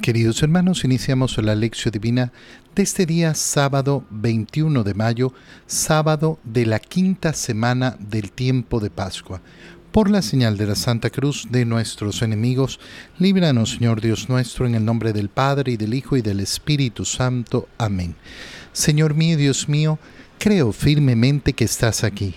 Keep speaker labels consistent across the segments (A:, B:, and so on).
A: Queridos hermanos, iniciamos la lección divina de este día sábado 21 de mayo, sábado de la quinta semana del tiempo de Pascua. Por la señal de la Santa Cruz de nuestros enemigos, líbranos Señor Dios nuestro, en el nombre del Padre y del Hijo y del Espíritu Santo. Amén. Señor mío Dios mío, creo firmemente que estás aquí,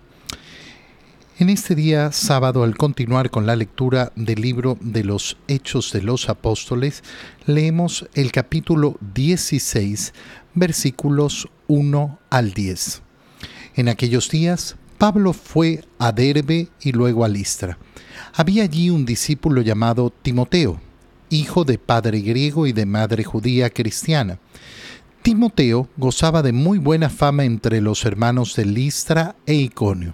A: En este día sábado, al continuar con la lectura del libro de los Hechos de los Apóstoles, leemos el capítulo 16, versículos 1 al 10. En aquellos días, Pablo fue a Derbe y luego a Listra. Había allí un discípulo llamado Timoteo, hijo de padre griego y de madre judía cristiana. Timoteo gozaba de muy buena fama entre los hermanos de Listra e Iconio.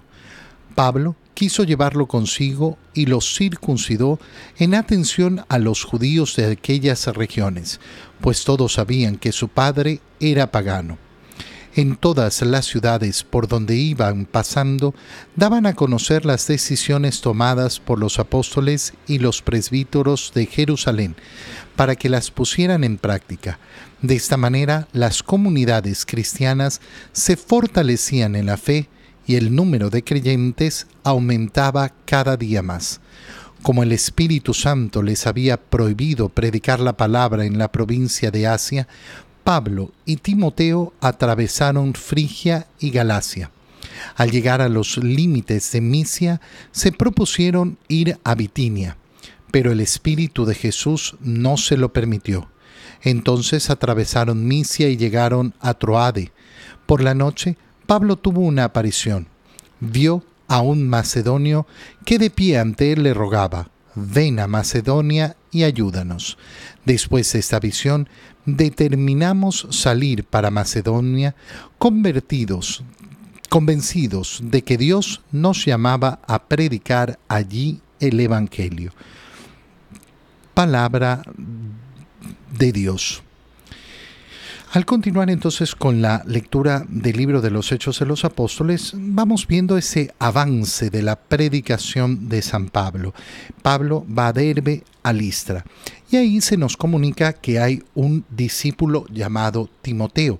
A: Pablo quiso llevarlo consigo y lo circuncidó en atención a los judíos de aquellas regiones, pues todos sabían que su padre era pagano en todas las ciudades por donde iban pasando, daban a conocer las decisiones tomadas por los apóstoles y los presbíteros de Jerusalén, para que las pusieran en práctica. De esta manera, las comunidades cristianas se fortalecían en la fe y el número de creyentes aumentaba cada día más. Como el Espíritu Santo les había prohibido predicar la palabra en la provincia de Asia, Pablo y Timoteo atravesaron Frigia y Galacia. Al llegar a los límites de Misia, se propusieron ir a Bitinia, pero el Espíritu de Jesús no se lo permitió. Entonces atravesaron Misia y llegaron a Troade. Por la noche, Pablo tuvo una aparición. Vio a un macedonio que de pie ante él le rogaba, ven a Macedonia y ayúdanos. Después de esta visión, determinamos salir para Macedonia convertidos, convencidos de que Dios nos llamaba a predicar allí el Evangelio. Palabra de Dios. Al continuar entonces con la lectura del libro de los Hechos de los Apóstoles, vamos viendo ese avance de la predicación de San Pablo. Pablo va a Derbe a Listra y ahí se nos comunica que hay un discípulo llamado Timoteo.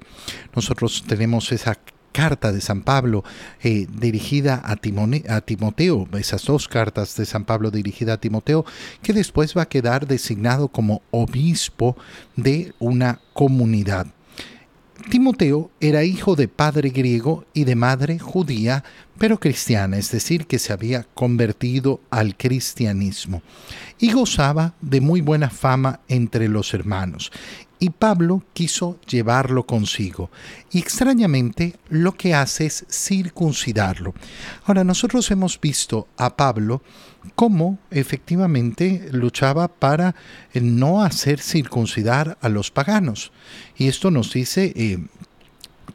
A: Nosotros tenemos esa carta de San Pablo eh, dirigida a, a, Timoteo, esas dos cartas de San Pablo dirigida a Timoteo, que después va a quedar designado como obispo de una comunidad. Timoteo era hijo de padre griego y de madre judía, pero cristiana, es decir, que se había convertido al cristianismo, y gozaba de muy buena fama entre los hermanos y Pablo quiso llevarlo consigo. Y extrañamente lo que hace es circuncidarlo. Ahora, nosotros hemos visto a Pablo cómo efectivamente luchaba para no hacer circuncidar a los paganos. Y esto nos dice... Eh,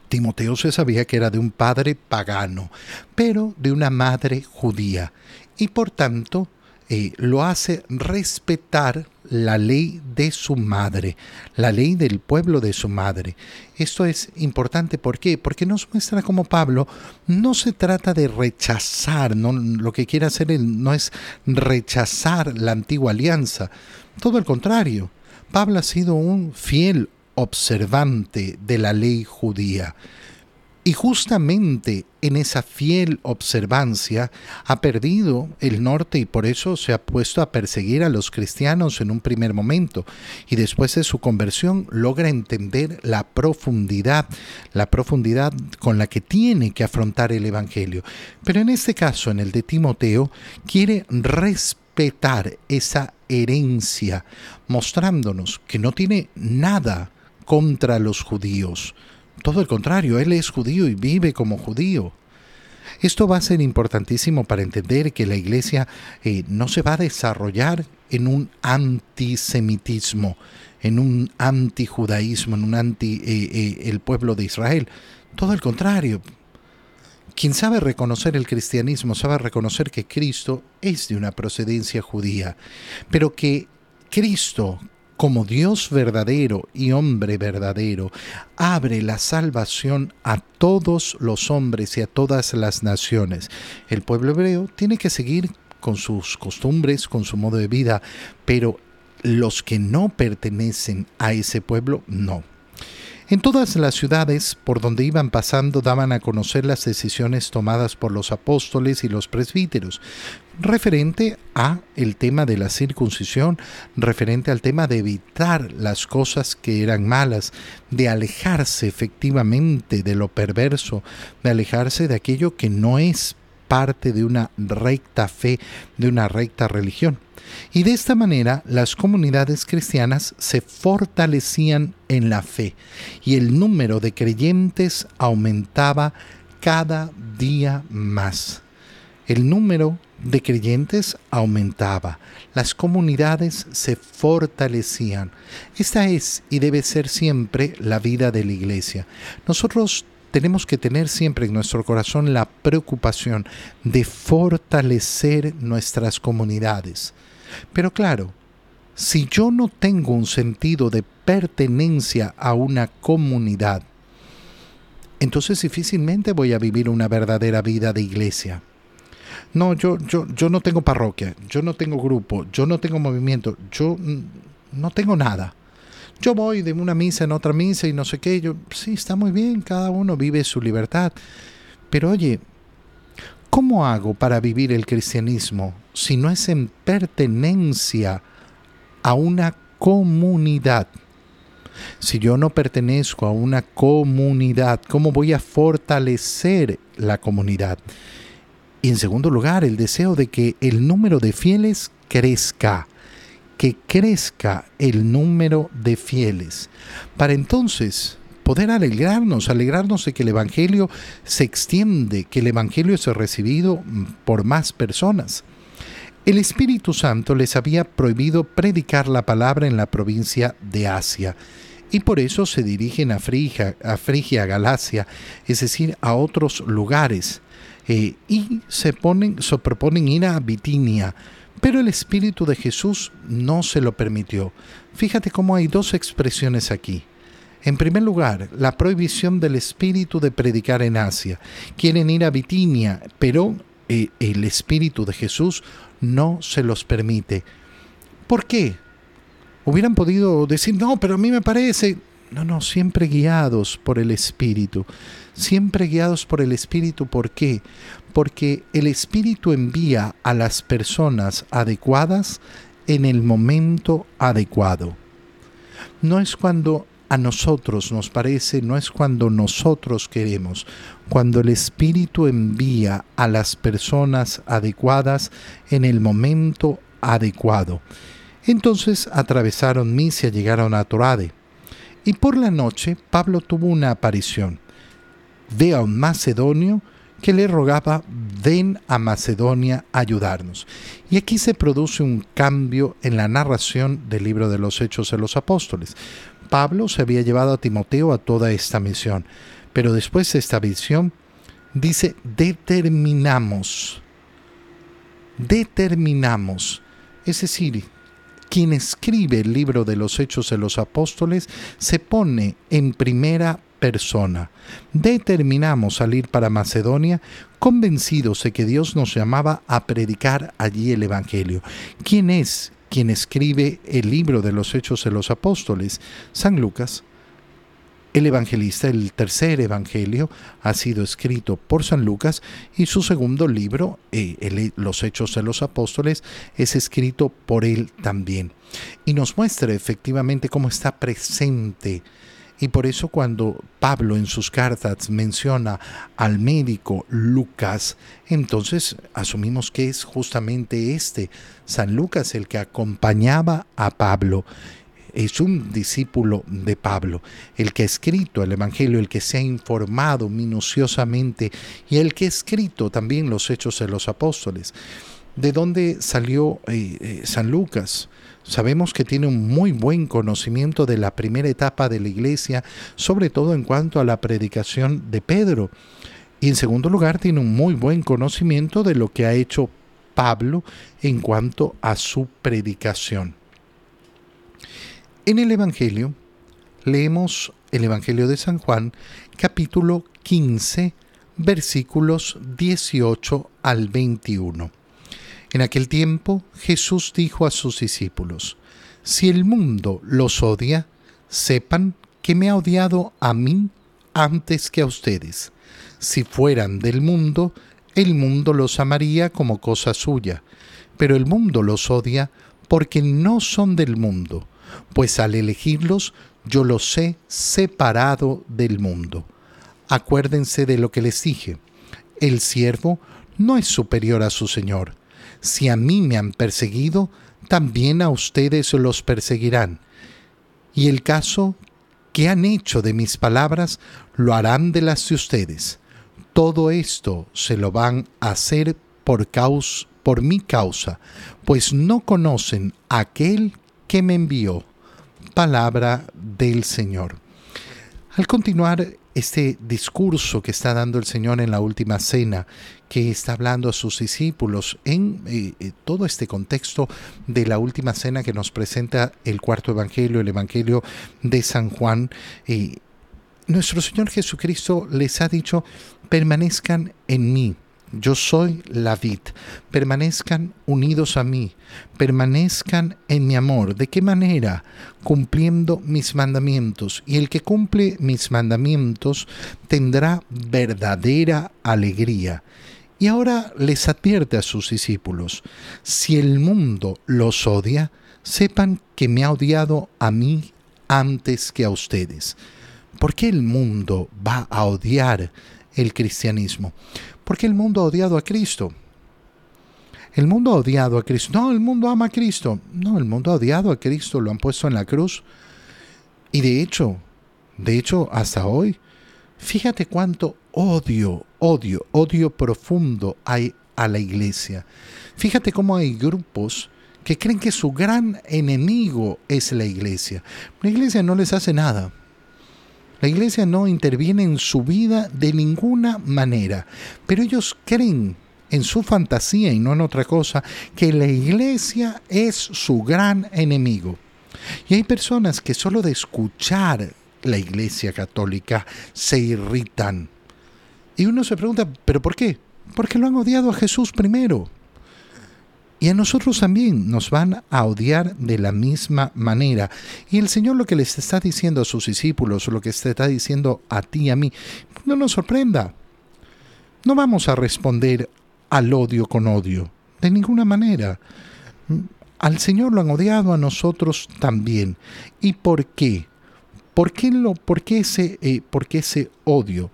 A: Timoteo se sabía que era de un padre pagano, pero de una madre judía, y por tanto eh, lo hace respetar la ley de su madre, la ley del pueblo de su madre. Esto es importante, ¿por qué? Porque nos muestra como Pablo no se trata de rechazar, no, lo que quiere hacer él no es rechazar la antigua alianza, todo el contrario. Pablo ha sido un fiel observante de la ley judía. Y justamente en esa fiel observancia ha perdido el norte y por eso se ha puesto a perseguir a los cristianos en un primer momento y después de su conversión logra entender la profundidad, la profundidad con la que tiene que afrontar el Evangelio. Pero en este caso, en el de Timoteo, quiere respetar esa herencia, mostrándonos que no tiene nada contra los judíos todo el contrario, él es judío y vive como judío. Esto va a ser importantísimo para entender que la iglesia eh, no se va a desarrollar en un antisemitismo, en un antijudaísmo, en un anti eh, eh, el pueblo de Israel. Todo el contrario. Quien sabe reconocer el cristianismo sabe reconocer que Cristo es de una procedencia judía, pero que Cristo, como Dios verdadero y hombre verdadero, abre la salvación a todos los hombres y a todas las naciones. El pueblo hebreo tiene que seguir con sus costumbres, con su modo de vida, pero los que no pertenecen a ese pueblo, no. En todas las ciudades por donde iban pasando daban a conocer las decisiones tomadas por los apóstoles y los presbíteros, referente a el tema de la circuncisión, referente al tema de evitar las cosas que eran malas, de alejarse efectivamente de lo perverso, de alejarse de aquello que no es parte de una recta fe, de una recta religión. Y de esta manera las comunidades cristianas se fortalecían en la fe y el número de creyentes aumentaba cada día más. El número de creyentes aumentaba, las comunidades se fortalecían. Esta es y debe ser siempre la vida de la iglesia. Nosotros tenemos que tener siempre en nuestro corazón la preocupación de fortalecer nuestras comunidades. Pero claro, si yo no tengo un sentido de pertenencia a una comunidad, entonces difícilmente voy a vivir una verdadera vida de iglesia. No, yo, yo, yo no tengo parroquia, yo no tengo grupo, yo no tengo movimiento, yo no tengo nada yo voy de una misa en otra misa y no sé qué, yo, sí, está muy bien, cada uno vive su libertad. Pero oye, ¿cómo hago para vivir el cristianismo si no es en pertenencia a una comunidad? Si yo no pertenezco a una comunidad, ¿cómo voy a fortalecer la comunidad? Y en segundo lugar, el deseo de que el número de fieles crezca que crezca el número de fieles, para entonces poder alegrarnos, alegrarnos de que el Evangelio se extiende, que el Evangelio es recibido por más personas. El Espíritu Santo les había prohibido predicar la palabra en la provincia de Asia y por eso se dirigen a Frigia, a Frigia, Galacia, es decir, a otros lugares, eh, y se, ponen, se proponen ir a Bitinia, pero el Espíritu de Jesús no se lo permitió. Fíjate cómo hay dos expresiones aquí. En primer lugar, la prohibición del Espíritu de predicar en Asia. Quieren ir a Bitinia, pero eh, el Espíritu de Jesús no se los permite. ¿Por qué? Hubieran podido decir, no, pero a mí me parece... No, no, siempre guiados por el Espíritu. Siempre guiados por el Espíritu. ¿Por qué? Porque el Espíritu envía a las personas adecuadas en el momento adecuado. No es cuando a nosotros nos parece, no es cuando nosotros queremos, cuando el Espíritu envía a las personas adecuadas en el momento adecuado. Entonces atravesaron Misia, llegaron a Torade y por la noche Pablo tuvo una aparición. Ve a un macedonio que le rogaba, ven a Macedonia a ayudarnos. Y aquí se produce un cambio en la narración del libro de los Hechos de los Apóstoles. Pablo se había llevado a Timoteo a toda esta misión, pero después de esta visión dice, determinamos, determinamos, es decir, quien escribe el libro de los Hechos de los Apóstoles se pone en primera persona. Determinamos salir para Macedonia convencidos de que Dios nos llamaba a predicar allí el Evangelio. ¿Quién es quien escribe el libro de los Hechos de los Apóstoles? San Lucas. El evangelista, el tercer evangelio, ha sido escrito por San Lucas y su segundo libro, eh, Los Hechos de los Apóstoles, es escrito por él también. Y nos muestra efectivamente cómo está presente. Y por eso cuando Pablo en sus cartas menciona al médico Lucas, entonces asumimos que es justamente este, San Lucas, el que acompañaba a Pablo es un discípulo de Pablo, el que ha escrito el Evangelio, el que se ha informado minuciosamente y el que ha escrito también los hechos de los apóstoles. ¿De dónde salió eh, eh, San Lucas? Sabemos que tiene un muy buen conocimiento de la primera etapa de la iglesia, sobre todo en cuanto a la predicación de Pedro. Y en segundo lugar, tiene un muy buen conocimiento de lo que ha hecho Pablo en cuanto a su predicación. En el Evangelio, leemos el Evangelio de San Juan, capítulo 15, versículos 18 al 21. En aquel tiempo Jesús dijo a sus discípulos, Si el mundo los odia, sepan que me ha odiado a mí antes que a ustedes. Si fueran del mundo, el mundo los amaría como cosa suya, pero el mundo los odia porque no son del mundo, pues al elegirlos yo los he separado del mundo. Acuérdense de lo que les dije. El siervo no es superior a su Señor. Si a mí me han perseguido, también a ustedes los perseguirán. Y el caso que han hecho de mis palabras, lo harán de las de ustedes. Todo esto se lo van a hacer por, causa, por mi causa, pues no conocen a aquel que me envió. Palabra del Señor. Al continuar este discurso que está dando el Señor en la última cena, que está hablando a sus discípulos en eh, eh, todo este contexto de la última cena que nos presenta el cuarto Evangelio, el Evangelio de San Juan, eh, nuestro Señor Jesucristo les ha dicho, permanezcan en mí yo soy la vid. Permanezcan unidos a mí, permanezcan en mi amor. ¿De qué manera? Cumpliendo mis mandamientos. Y el que cumple mis mandamientos tendrá verdadera alegría. Y ahora les advierte a sus discípulos, si el mundo los odia, sepan que me ha odiado a mí antes que a ustedes. ¿Por qué el mundo va a odiar el cristianismo? Porque el mundo ha odiado a Cristo. El mundo ha odiado a Cristo. No, el mundo ama a Cristo. No, el mundo ha odiado a Cristo, lo han puesto en la cruz. Y de hecho, de hecho, hasta hoy, fíjate cuánto odio, odio, odio profundo hay a la iglesia. Fíjate cómo hay grupos que creen que su gran enemigo es la iglesia. La iglesia no les hace nada. La iglesia no interviene en su vida de ninguna manera, pero ellos creen en su fantasía y no en otra cosa, que la iglesia es su gran enemigo. Y hay personas que solo de escuchar la iglesia católica se irritan. Y uno se pregunta, ¿pero por qué? Porque lo han odiado a Jesús primero. Y a nosotros también nos van a odiar de la misma manera. Y el Señor lo que les está diciendo a sus discípulos, lo que está diciendo a ti y a mí, no nos sorprenda. No vamos a responder al odio con odio, de ninguna manera. Al Señor lo han odiado, a nosotros también. ¿Y por qué? ¿Por qué, lo, por qué ese, eh, por qué ese odio?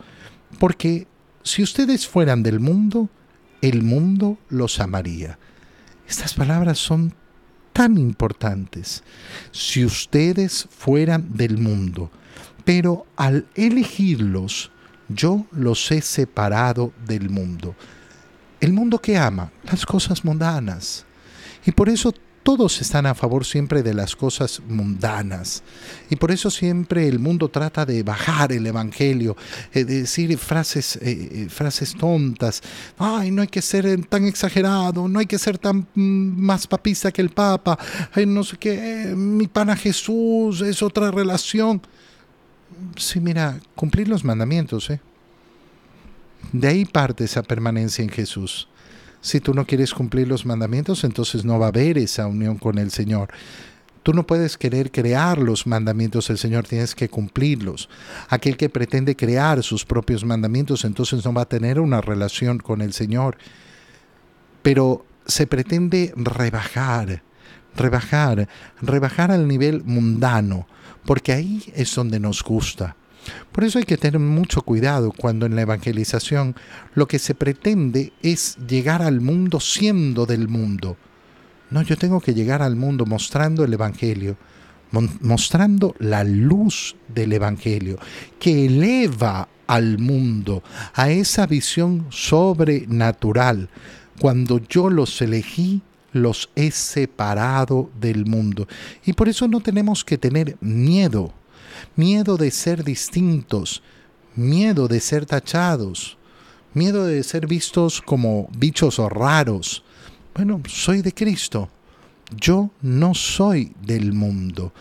A: Porque si ustedes fueran del mundo, el mundo los amaría. Estas palabras son tan importantes. Si ustedes fueran del mundo, pero al elegirlos, yo los he separado del mundo. El mundo que ama las cosas mundanas. Y por eso todos están a favor siempre de las cosas mundanas. Y por eso siempre el mundo trata de bajar el Evangelio, eh, de decir frases, eh, eh, frases tontas. Ay, no hay que ser tan exagerado, no hay que ser tan mm, más papista que el Papa. Ay, no sé qué, mi pana Jesús es otra relación. Sí, mira, cumplir los mandamientos, ¿eh? De ahí parte esa permanencia en Jesús. Si tú no quieres cumplir los mandamientos, entonces no va a haber esa unión con el Señor. Tú no puedes querer crear los mandamientos del Señor, tienes que cumplirlos. Aquel que pretende crear sus propios mandamientos, entonces no va a tener una relación con el Señor. Pero se pretende rebajar, rebajar, rebajar al nivel mundano, porque ahí es donde nos gusta. Por eso hay que tener mucho cuidado cuando en la evangelización lo que se pretende es llegar al mundo siendo del mundo. No, yo tengo que llegar al mundo mostrando el Evangelio, mostrando la luz del Evangelio, que eleva al mundo a esa visión sobrenatural. Cuando yo los elegí, los he separado del mundo. Y por eso no tenemos que tener miedo miedo de ser distintos, miedo de ser tachados, miedo de ser vistos como bichos raros. Bueno, soy de Cristo. Yo no soy del mundo.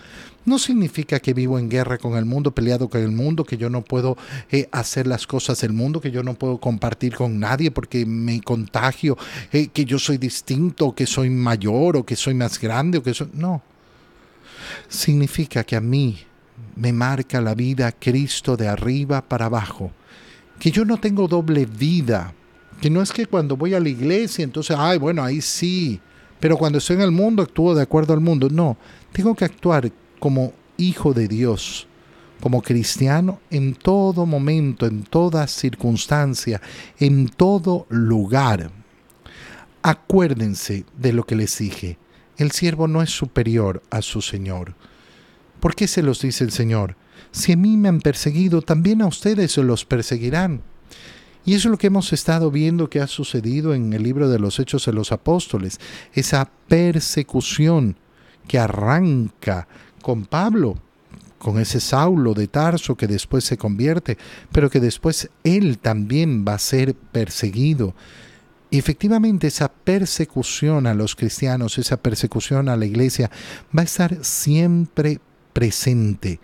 A: No significa que vivo en guerra con el mundo, peleado con el mundo, que yo no puedo eh, hacer las cosas del mundo, que yo no puedo compartir con nadie porque me contagio, eh, que yo soy distinto, que soy mayor o que soy más grande o que soy... No. Significa que a mí me marca la vida Cristo de arriba para abajo. Que yo no tengo doble vida. Que no es que cuando voy a la iglesia, entonces, ay, bueno, ahí sí. Pero cuando estoy en el mundo, actúo de acuerdo al mundo. No, tengo que actuar como hijo de Dios, como cristiano, en todo momento, en toda circunstancia, en todo lugar. Acuérdense de lo que les dije. El siervo no es superior a su Señor. ¿Por qué se los dice el Señor? Si a mí me han perseguido, también a ustedes se los perseguirán. Y eso es lo que hemos estado viendo que ha sucedido en el libro de los Hechos de los Apóstoles, esa persecución que arranca con Pablo, con ese Saulo de Tarso que después se convierte, pero que después él también va a ser perseguido. Y efectivamente esa persecución a los cristianos, esa persecución a la iglesia, va a estar siempre presente.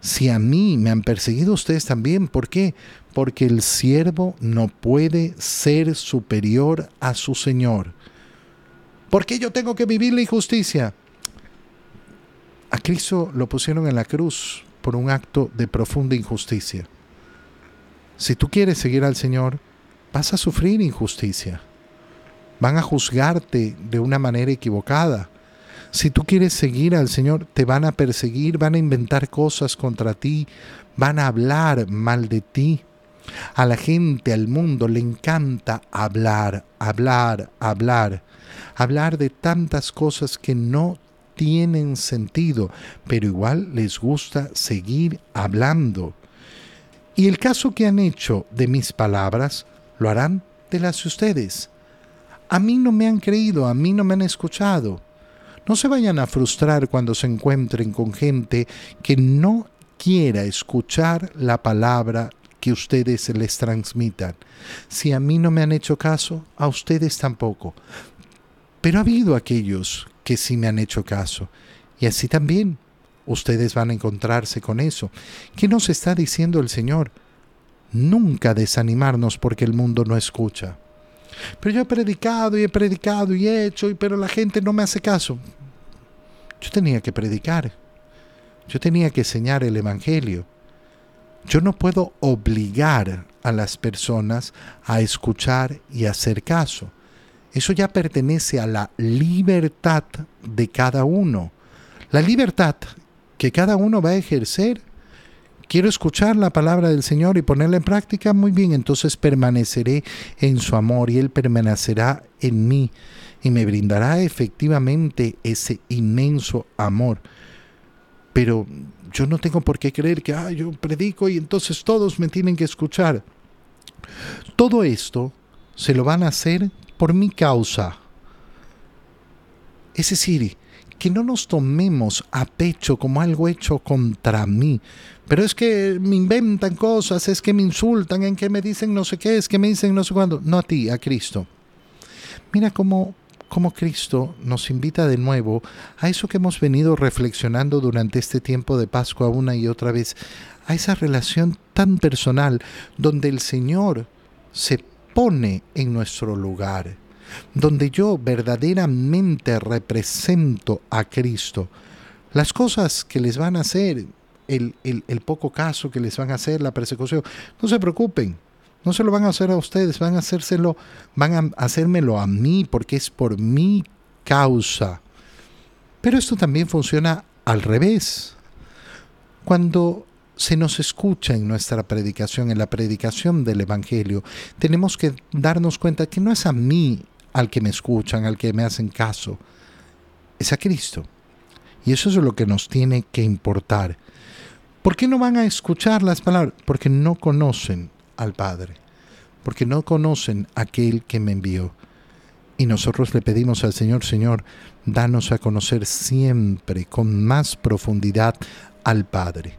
A: Si a mí me han perseguido ustedes también, ¿por qué? Porque el siervo no puede ser superior a su Señor. ¿Por qué yo tengo que vivir la injusticia? A Cristo lo pusieron en la cruz por un acto de profunda injusticia. Si tú quieres seguir al Señor, vas a sufrir injusticia. Van a juzgarte de una manera equivocada. Si tú quieres seguir al Señor, te van a perseguir, van a inventar cosas contra ti, van a hablar mal de ti. A la gente, al mundo, le encanta hablar, hablar, hablar. Hablar de tantas cosas que no tienen sentido, pero igual les gusta seguir hablando. Y el caso que han hecho de mis palabras, lo harán de las de ustedes. A mí no me han creído, a mí no me han escuchado. No se vayan a frustrar cuando se encuentren con gente que no quiera escuchar la palabra que ustedes les transmitan. Si a mí no me han hecho caso, a ustedes tampoco. Pero ha habido aquellos que sí me han hecho caso. Y así también ustedes van a encontrarse con eso. ¿Qué nos está diciendo el Señor? Nunca desanimarnos porque el mundo no escucha. Pero yo he predicado y he predicado y he hecho, pero la gente no me hace caso. Yo tenía que predicar. Yo tenía que enseñar el Evangelio. Yo no puedo obligar a las personas a escuchar y hacer caso. Eso ya pertenece a la libertad de cada uno. La libertad que cada uno va a ejercer. Quiero escuchar la palabra del Señor y ponerla en práctica. Muy bien, entonces permaneceré en su amor y Él permanecerá en mí y me brindará efectivamente ese inmenso amor. Pero yo no tengo por qué creer que ah, yo predico y entonces todos me tienen que escuchar. Todo esto se lo van a hacer por mi causa. Es decir, que no nos tomemos a pecho como algo hecho contra mí. Pero es que me inventan cosas, es que me insultan, en que me dicen no sé qué, es que me dicen no sé cuándo. No a ti, a Cristo. Mira cómo, cómo Cristo nos invita de nuevo a eso que hemos venido reflexionando durante este tiempo de Pascua una y otra vez, a esa relación tan personal donde el Señor se pone en nuestro lugar, donde yo verdaderamente represento a Cristo. Las cosas que les van a hacer, el, el, poco caso que les van a hacer, la persecución, no se preocupen, no se lo van a hacer a ustedes, van a hacérselo, van a hacérmelo a mí porque es por mi causa. Pero esto también funciona al revés. Cuando se nos escucha en nuestra predicación, en la predicación del Evangelio, tenemos que darnos cuenta que no es a mí al que me escuchan, al que me hacen caso, es a Cristo. Y eso es lo que nos tiene que importar. ¿Por qué no van a escuchar las palabras? Porque no conocen al Padre, porque no conocen a aquel que me envió. Y nosotros le pedimos al Señor, Señor, danos a conocer siempre con más profundidad al Padre